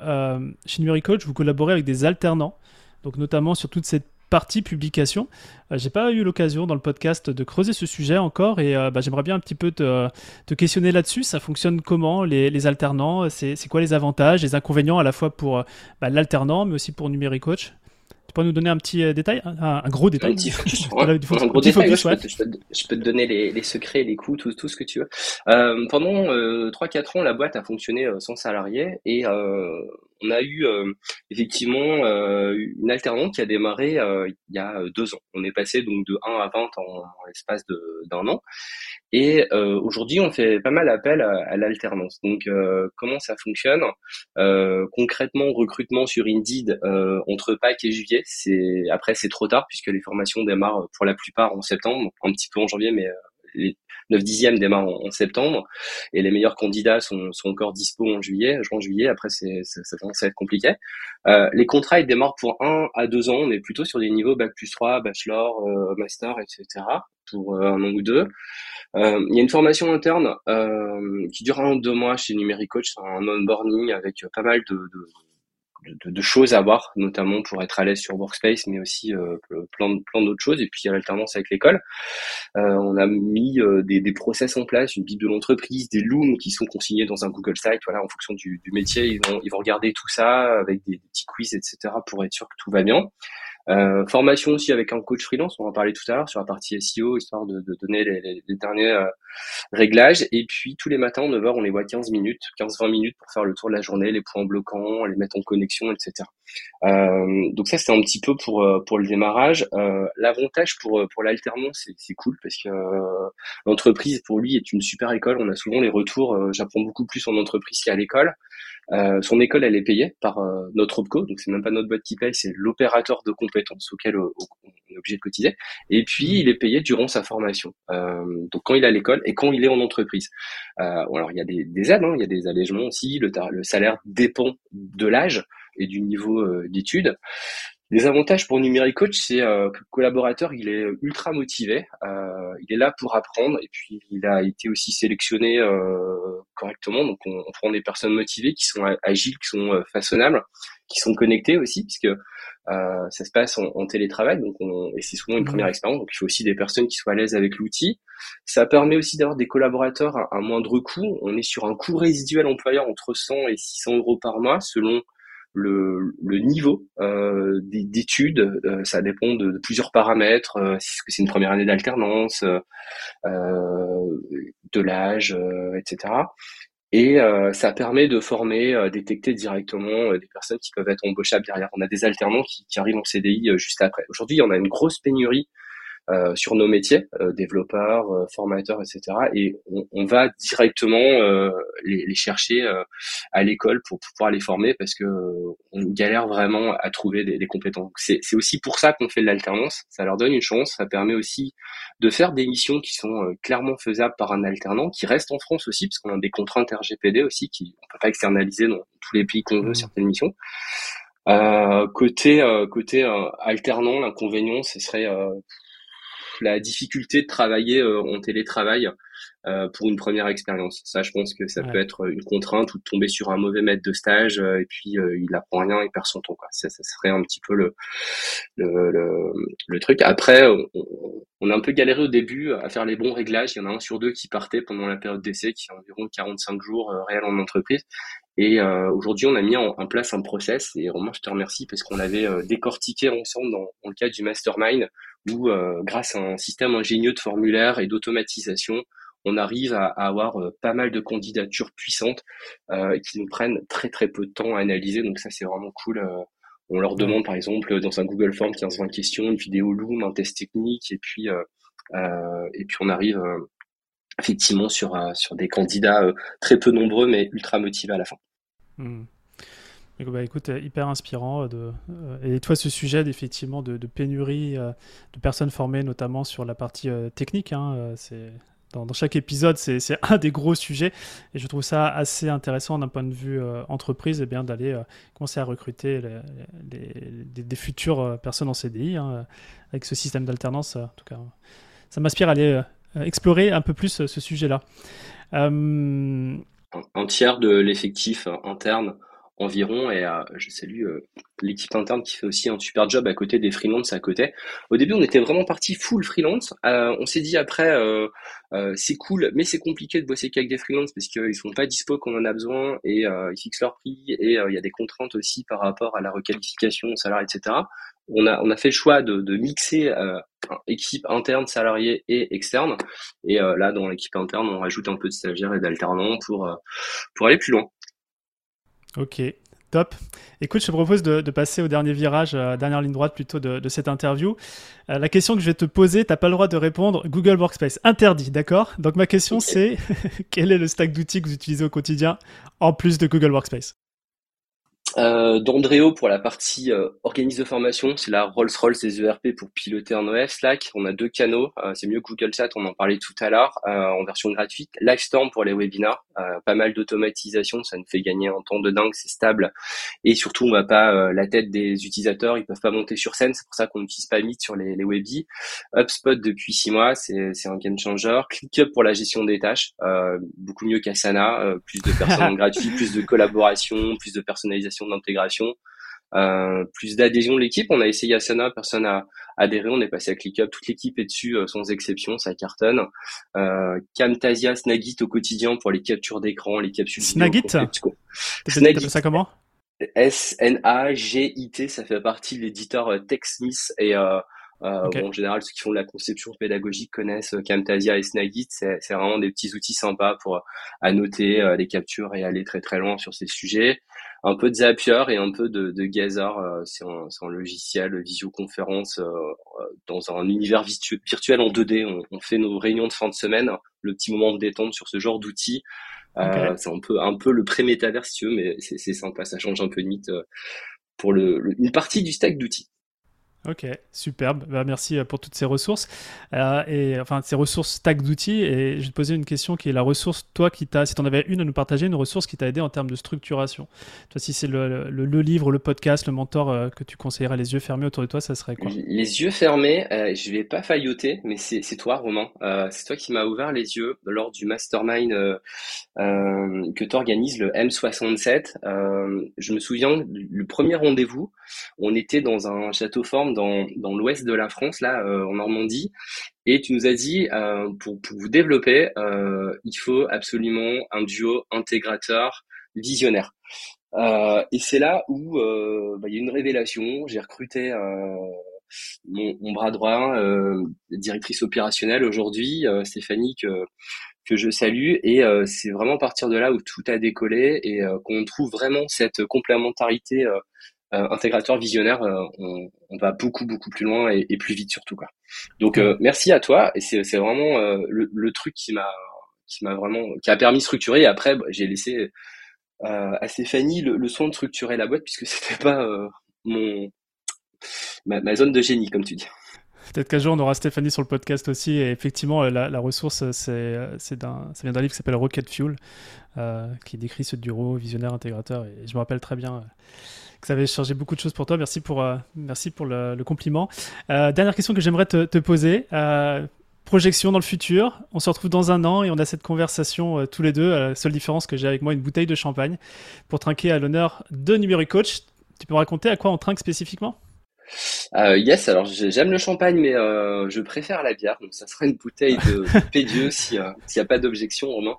chez Numéricoach, vous collaborez avec des alternants, donc notamment sur toute cette partie publication. Euh, j'ai pas eu l'occasion dans le podcast de creuser ce sujet encore et euh, bah, j'aimerais bien un petit peu te, te questionner là-dessus. Ça fonctionne comment les, les alternants? C'est quoi les avantages, les inconvénients à la fois pour euh, bah, l'alternant mais aussi pour Numéricoach Tu peux nous donner un petit euh, détail, un, gros détail Un petit focus. un gros détail. je, peux te, donner les, secrets, les coûts, tout, ce que tu veux. Euh, pendant 3-4 ans, la boîte a fonctionné sans salarié et on a eu effectivement une alternante qui a démarré il y a deux ans. On est passé donc de 1 à 20 en, en l'espace d'un an. Et euh, aujourd'hui, on fait pas mal appel à, l'alternance. Donc, euh, comment ça fonctionne? Euh, Concrètement, recrutement sur Indeed entre Pâques et juillet. C'est après, c'est trop tard puisque les formations démarrent pour la plupart en septembre, un petit peu en janvier, mais les 9 dixièmes démarrent en, septembre et les meilleurs candidats sont, sont encore dispo en juillet, juin juillet. Après, c'est, ça commence à être compliqué. Euh, les contrats ils démarrent pour 1 à 2 ans. On est plutôt sur des niveaux bac plus 3, bachelor, master, etc. pour un an ou deux. Euh, il y a une formation interne euh, qui dure un ou deux mois chez Numéricoach, c'est un onboarding avec pas mal de, de, de, de, choses à voir, notamment pour être à l'aise sur Workspace, mais aussi euh, plein, plein d'autres choses. Et puis il y a l'alternance avec l'école. Euh, on a mis euh, des, des process en place, une bible de l'entreprise, des looms qui sont consignés dans un Google Site. Voilà, en fonction du, du métier, ils vont, ils vont regarder tout ça avec des, des petits quiz, etc., pour être sûr que tout va bien. Euh, formation aussi avec un coach freelance, on en parlait tout à l'heure sur la partie SEO, histoire de, de donner les, les, les derniers euh, réglages. Et puis tous les matins, 9h, on les voit 15 minutes, 15-20 minutes pour faire le tour de la journée, les points bloquants, les mettre en connexion, etc. Euh, donc ça, c'est un petit peu pour euh, pour le démarrage. Euh, L'avantage pour pour l'alternance, c'est cool parce que l'entreprise pour lui est une super école. On a souvent les retours. J'apprends beaucoup plus en entreprise qu'à l'école. Euh, son école, elle est payée par euh, notre OPCO, donc c'est même pas notre boîte qui paye, c'est l'opérateur de compétences auquel on est obligé de cotiser. Et puis, mmh. il est payé durant sa formation. Euh, donc, quand il est à l'école et quand il est en entreprise. alors, il y a des, des aides, hein, il y a des allégements aussi. Le, le salaire dépend de l'âge et du niveau d'études. Les avantages pour Numéricoach, c'est euh, que le collaborateur, il est ultra motivé, euh, il est là pour apprendre et puis il a été aussi sélectionné euh, correctement. Donc on, on, prend des personnes motivées qui sont agiles, qui sont euh, façonnables, qui sont connectées aussi, puisque euh, ça se passe en, en télétravail, donc on, et c'est souvent une première mmh. expérience. Donc il faut aussi des personnes qui soient à l'aise avec l'outil. Ça permet aussi d'avoir des collaborateurs à, à moindre coût. On est sur un coût résiduel employeur entre 100 et 600 euros par mois selon le, le niveau euh, d'études, euh, ça dépend de, plusieurs paramètres. Euh, que c'est une première année d'alternance, euh, de l'âge, etc. Et ça permet de former, détecter directement des personnes qui peuvent être embauchables derrière. On a des alternants qui, qui arrivent en CDI juste après. Aujourd'hui, on a une grosse pénurie euh, sur nos métiers, euh, développeurs, euh, formateurs, etc. Et on, on va directement les, les, chercher à l'école pour, pouvoir les former parce que on galère vraiment à trouver des, des compétences. C'est aussi pour ça qu'on fait de l'alternance. Ça leur donne une chance. Ça permet aussi de faire des missions qui sont clairement faisables par un alternant, qui reste en France aussi, parce qu'on a des contraintes RGPD aussi, qui on peut pas externaliser dans tous les pays qu'on veut mmh. certaines missions. Euh, côté euh, côté euh, alternant, l'inconvénient, ce serait la difficulté de travailler euh, en télétravail euh, pour une première expérience. Ça, je pense que ça peut être une contrainte ou de tomber sur un mauvais maître de stage euh, et puis il apprend rien, il perd son temps. Quoi. Ça, ça serait un petit peu le le, le, le truc. Après, on, on, a un peu galéré au début à faire les bons réglages. Il y en a un sur deux qui partait pendant la période d'essai, qui est environ 45 jours réels en entreprise. Et euh, aujourd'hui, on a mis en, place un process. Et Romain, je te remercie parce qu'on l'avait décortiqué ensemble dans, dans, le cadre du mastermind où euh, grâce à un système ingénieux de formulaire et d'automatisation, on arrive à, avoir euh, pas mal de candidatures puissantes euh, qui nous prennent très très peu de temps à analyser. Donc ça c'est vraiment cool. on leur demande par exemple dans un Google Form 15-20 questions, une vidéo Loom, un test technique, et puis et puis on arrive effectivement sur sur des candidats très peu nombreux mais ultra motivés à la fin. Mmh. Bah, écoute, euh, hyper inspirant. Euh, de, euh, et toi, ce sujet effectivement de, pénurie de personnes formées, notamment sur la partie technique, hein, c'est dans, chaque épisode, c'est un des gros sujets. Et je trouve ça assez intéressant d'un point de vue entreprise, eh d'aller commencer à recruter des futures personnes en CDI hein, avec ce système d'alternance. En tout cas, ça m'inspire à aller explorer un peu plus ce sujet-là. Un tiers de l'effectif interne environ. Et je salue l'équipe interne qui fait aussi un super job à côté des freelances à côté. Au début, on était vraiment parti full freelance. on s'est dit après, c'est cool, mais c'est compliqué de bosser qu'avec des freelances parce qu'ils sont pas dispo quand on en a besoin et ils fixent leur prix et il y a des contraintes aussi par rapport à la requalification, au salaire, etc on a, on a fait le choix de, de mixer euh, équipe interne, salariés et externe. Et euh, là, dans l'équipe interne, on rajoute un peu de stagiaires et d'alternants pour, euh, pour aller plus loin. Ok, top. Écoute, je te propose de, de passer au dernier virage, euh, dernière ligne droite plutôt de, de cette interview. la question que je vais te poser, tu n'as pas le droit de répondre Google Workspace. Interdit, d'accord? Donc ma question c'est, quel est le stack d'outils que vous utilisez au quotidien en plus de Google Workspace? Euh, D'Andréo pour la partie euh, organisme de formation, c'est la Rolls-Royce des ERP pour piloter un OF. Slack, on a deux canaux, euh, c'est mieux que Google Chat, on en parlait tout à l'heure, euh, en version gratuite. Livestorm pour les webinars, pas mal d'automatisation, ça nous fait gagner un temps de dingue, c'est stable. Et surtout, on va pas la tête des utilisateurs, ils peuvent pas monter sur scène, c'est pour ça qu'on n'utilise pas Meet sur les, les webis. HubSpot depuis six mois, c'est un game changer. ClickUp pour la gestion des tâches, beaucoup mieux qu'Asana, plus de personnes gratuites, plus de collaboration, plus de personnalisation d'intégration, euh, plus d'adhésion de l'équipe. On a essayé Asana, personne n'a adhéré, on est passé à ClickUp, toute l'équipe est dessus euh, sans exception, ça cartonne. Euh, Camtasia, Snagit au quotidien pour les captures d'écran, les capsules. Snagit Snagit. ça comment? S-N-A-G-I-T, ça fait partie de l'éditeur TechSmith et en général, ceux qui font de la conception pédagogique connaissent Camtasia et Snagit. C'est vraiment des petits outils sympas pour annoter les captures et aller très très loin sur ces sujets. Un peu de Zapier et un peu de, de Gazer. c'est un, un, logiciel visioconférence dans un univers virtuel en 2D. On, on, fait nos réunions de fin de semaine, le petit moment de détente sur ce genre d'outils. c'est un peu un peu le pré-métavers si tu veux, mais c'est sympa. Ça change un peu de mythe pour le, une partie du stack d'outils. Ok, superbe. Bah, merci euh, pour toutes ces ressources. Euh, et enfin, ces ressources stack d'outils. Et je vais te poser une question qui est la ressource, toi, qui t'a, si tu en avais une à nous partager, une ressource qui t'a aidé en termes de structuration. Toi, si c'est le, le, livre, le podcast, le mentor euh, que tu conseillerais les yeux fermés autour de toi, ça serait quoi? Les yeux fermés, euh, je vais pas failloter, mais c'est, toi, Romain. c'est toi qui m'as ouvert les yeux lors du mastermind que tu organises, le M67. je me souviens, le premier rendez-vous, on était dans un château forme dans, l'ouest de la France, là, euh, en Normandie, et tu nous as dit, euh, pour, vous développer, euh, il faut absolument un duo intégrateur visionnaire. et c'est là où bah, il y a une révélation. J'ai recruté mon, bras droit, directrice opérationnelle aujourd'hui, Stéphanie, que, je salue. Et c'est vraiment à partir de là où tout a décollé et qu'on trouve vraiment cette complémentarité euh, intégrateur visionnaire, euh, on, on, va beaucoup beaucoup plus loin et, et plus vite surtout quoi. Donc euh, merci à toi et c'est c'est vraiment le, le, truc qui m'a qui m'a vraiment qui a permis de structurer. Et après bah, j'ai laissé à Stéphanie le, le, soin de structurer la boîte puisque c'était pas mon ma, ma, zone de génie comme tu dis. Peut-être qu'un jour on aura Stéphanie sur le podcast aussi. Et effectivement, la, la ressource, c'est, c'est ça vient d'un livre qui s'appelle Rocket Fuel, euh, qui décrit ce duo visionnaire intégrateur. Et je me rappelle très bien que ça avait changé beaucoup de choses pour toi. Merci pour, euh, merci pour le, compliment. Euh, dernière question que j'aimerais te, poser. Euh, projection dans le futur. On se retrouve dans un an et on a cette conversation tous les deux. la seule différence que j'ai avec moi une bouteille de champagne pour trinquer à l'honneur de Numérique Coach. Tu peux me raconter à quoi on trinque spécifiquement? Euh, yes, alors j'aime le champagne, mais euh, je préfère la bière. Donc ça sera une bouteille de, Pédieu euh, s'il n'y a pas d'objection, Romain.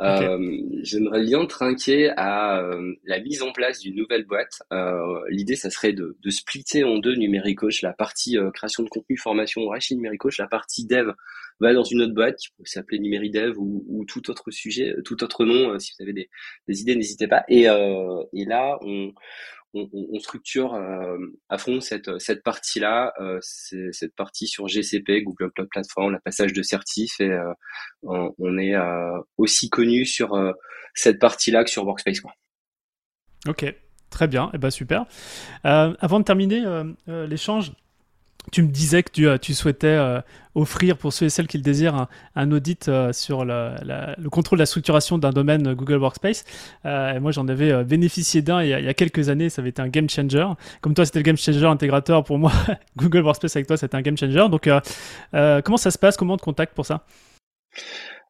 Euh, J'aimerais bien trinquer à euh, la mise en place d'une nouvelle boîte. Euh, l'idée, ça serait de, de splitter en deux Numéricoach, la partie création de contenu, formation, Rachid Numéricoach, la partie dev va dans une autre boîte qui peut s'appeler Numéridev ou, ou tout autre sujet, tout autre nom. si vous avez des, des idées, n'hésitez pas. Et, et là, on on, structure euh, à fond cette, cette partie-là, euh, cette partie sur GCP, Google Cloud Platform, la passage de certif, et euh, on, est aussi connu sur cette partie-là que sur Workspace. Quoi. Ok, très bien, et eh ben super. avant de terminer l'échange, tu me disais que tu, euh, tu souhaitais euh, offrir pour ceux et celles qui le désirent un, audit euh, sur le contrôle de la structuration d'un domaine Google Workspace. et moi, j'en avais bénéficié d'un il, y a quelques années. Ça avait été un game changer. Comme toi, c'était le game changer intégrateur. Pour moi, Google Workspace avec toi, c'était un game changer. Donc, comment ça se passe? Comment on te contacte pour ça?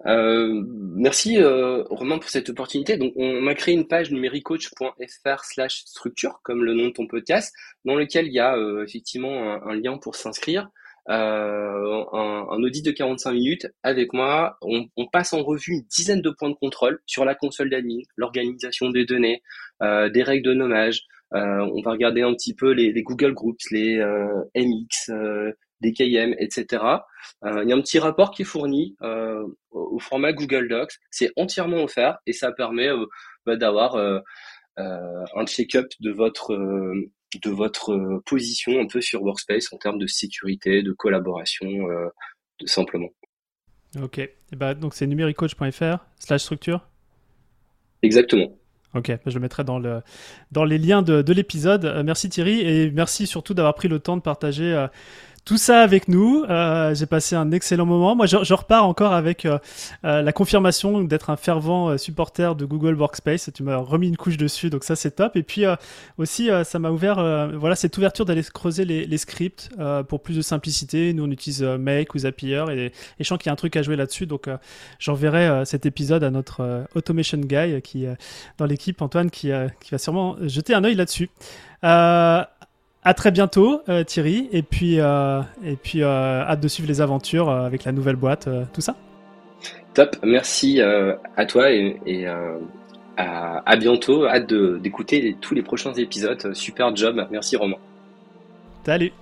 Euh, merci euh, Romain pour cette opportunité. Donc on a créé une page numéricoach.fr slash structure comme le nom de ton podcast dans lequel il y a euh, effectivement un, lien pour s'inscrire. Euh, un, un, audit de 45 minutes avec moi. On, on, passe en revue une dizaine de points de contrôle sur la console d'admin, l'organisation des données, des règles de nommage. on va regarder un petit peu les, les Google Groups, les MX, des KM, etc. Euh, il y a un petit rapport qui est fourni euh, au format Google Docs. C'est entièrement offert et ça permet euh, bah, d'avoir un check-up de votre de votre position un peu sur Workspace en termes de sécurité, de collaboration, de simplement. Ok. Et bah, donc c'est numéricoach.fr slash structure? Exactement. Ok, bah, je le mettrai dans, le, dans les liens de, de l'épisode. merci Thierry et merci surtout d'avoir pris le temps de partager tout ça avec nous. Euh, j'ai passé un excellent moment. Moi, je, je repars encore avec euh, euh, la confirmation d'être un fervent euh, supporter de Google Workspace. Tu m'as remis une couche dessus, donc ça c'est top. Et puis aussi, ça m'a ouvert, voilà, cette ouverture d'aller creuser les, les scripts pour plus de simplicité. Nous, on utilise Make ou Zapier et, et je sens qu'il y a un truc à jouer là-dessus. Donc, j'enverrai cet épisode à notre automation guy qui dans l'équipe, Antoine, qui, qui va sûrement jeter un œil là-dessus. Euh, à très bientôt, euh, Thierry. Et puis, euh, et puis euh, hâte de suivre les aventures avec la nouvelle boîte, tout ça. Top, merci à toi et, à, bientôt. Hâte d'écouter tous les prochains épisodes. Super job, merci Romain. Salut.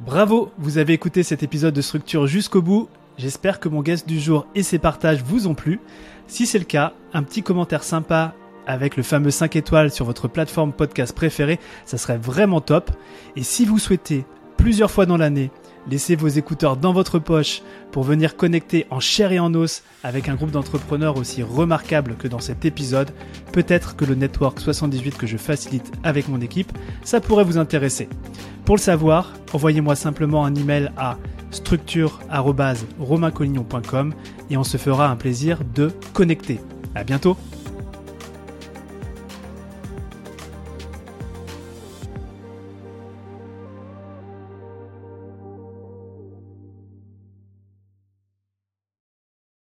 Bravo, vous avez écouté cet épisode de Structure jusqu'au bout. J'espère que mon guest du jour et ses partages vous ont plu. Si c'est le cas, un petit commentaire sympa avec le fameux 5 étoiles sur votre plateforme podcast préférée, ça serait vraiment top. Et si vous souhaitez, plusieurs fois dans l'année, laisser vos écouteurs dans votre poche pour venir connecter en chair et en os avec un groupe d'entrepreneurs aussi remarquable que dans cet épisode, peut-être que le Network 78 que je facilite avec mon équipe, ça pourrait vous intéresser. Pour le savoir, envoyez-moi simplement un email à structure.romaincollignon.com et on se fera un plaisir de connecter. À bientôt!